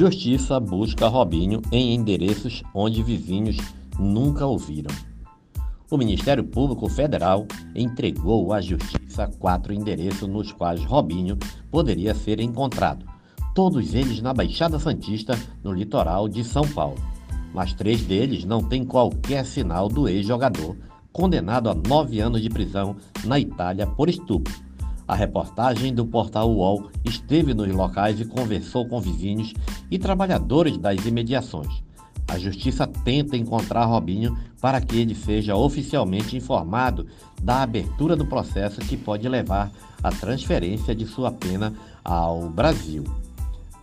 Justiça busca Robinho em endereços onde vizinhos nunca ouviram. O Ministério Público Federal entregou à Justiça quatro endereços nos quais Robinho poderia ser encontrado, todos eles na Baixada Santista, no litoral de São Paulo. Mas três deles não têm qualquer sinal do ex-jogador, condenado a nove anos de prisão na Itália por estupro. A reportagem do portal UOL esteve nos locais e conversou com vizinhos e trabalhadores das imediações. A justiça tenta encontrar Robinho para que ele seja oficialmente informado da abertura do processo que pode levar à transferência de sua pena ao Brasil.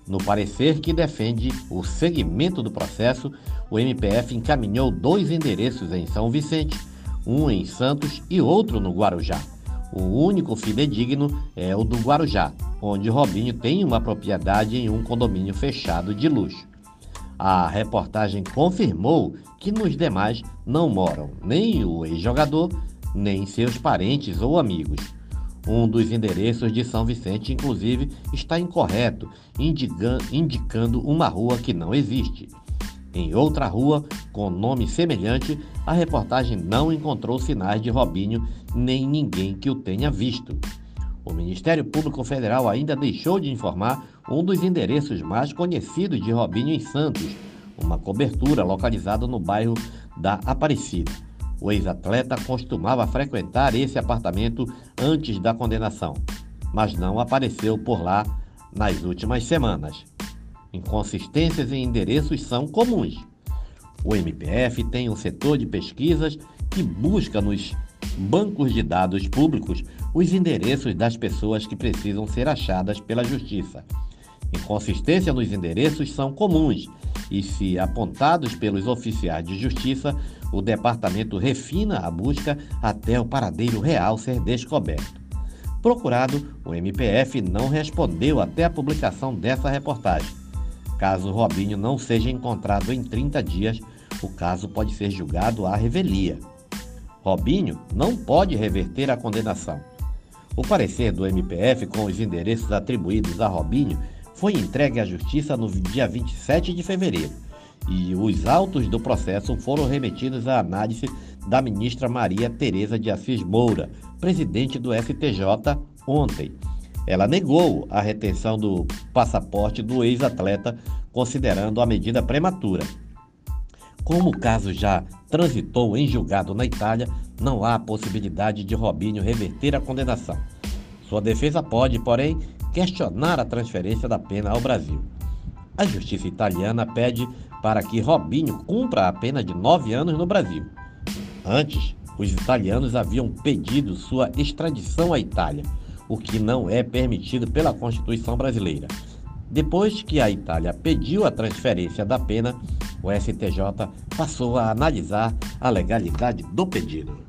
No parecer que defende o segmento do processo, o MPF encaminhou dois endereços em São Vicente, um em Santos e outro no Guarujá. O único fidedigno é o do Guarujá, onde Robinho tem uma propriedade em um condomínio fechado de luxo. A reportagem confirmou que nos demais não moram nem o ex-jogador, nem seus parentes ou amigos. Um dos endereços de São Vicente, inclusive, está incorreto, indicando uma rua que não existe. Em outra rua, com nome semelhante, a reportagem não encontrou sinais de Robinho nem ninguém que o tenha visto. O Ministério Público Federal ainda deixou de informar um dos endereços mais conhecidos de Robinho em Santos, uma cobertura localizada no bairro da Aparecida. O ex-atleta costumava frequentar esse apartamento antes da condenação, mas não apareceu por lá nas últimas semanas. Inconsistências em endereços são comuns. O MPF tem um setor de pesquisas que busca nos bancos de dados públicos os endereços das pessoas que precisam ser achadas pela Justiça. Inconsistência nos endereços são comuns e, se apontados pelos oficiais de justiça, o departamento refina a busca até o paradeiro real ser descoberto. Procurado, o MPF não respondeu até a publicação dessa reportagem. Caso Robinho não seja encontrado em 30 dias, o caso pode ser julgado à revelia. Robinho não pode reverter a condenação. O parecer do MPF com os endereços atribuídos a Robinho foi entregue à Justiça no dia 27 de fevereiro e os autos do processo foram remetidos à análise da ministra Maria Tereza de Assis Moura, presidente do STJ, ontem. Ela negou a retenção do passaporte do ex-atleta, considerando a medida prematura. Como o caso já transitou em julgado na Itália, não há possibilidade de Robinho reverter a condenação. Sua defesa pode, porém, questionar a transferência da pena ao Brasil. A justiça italiana pede para que Robinho cumpra a pena de nove anos no Brasil. Antes, os italianos haviam pedido sua extradição à Itália o que não é permitido pela Constituição brasileira. Depois que a Itália pediu a transferência da pena, o STJ passou a analisar a legalidade do pedido.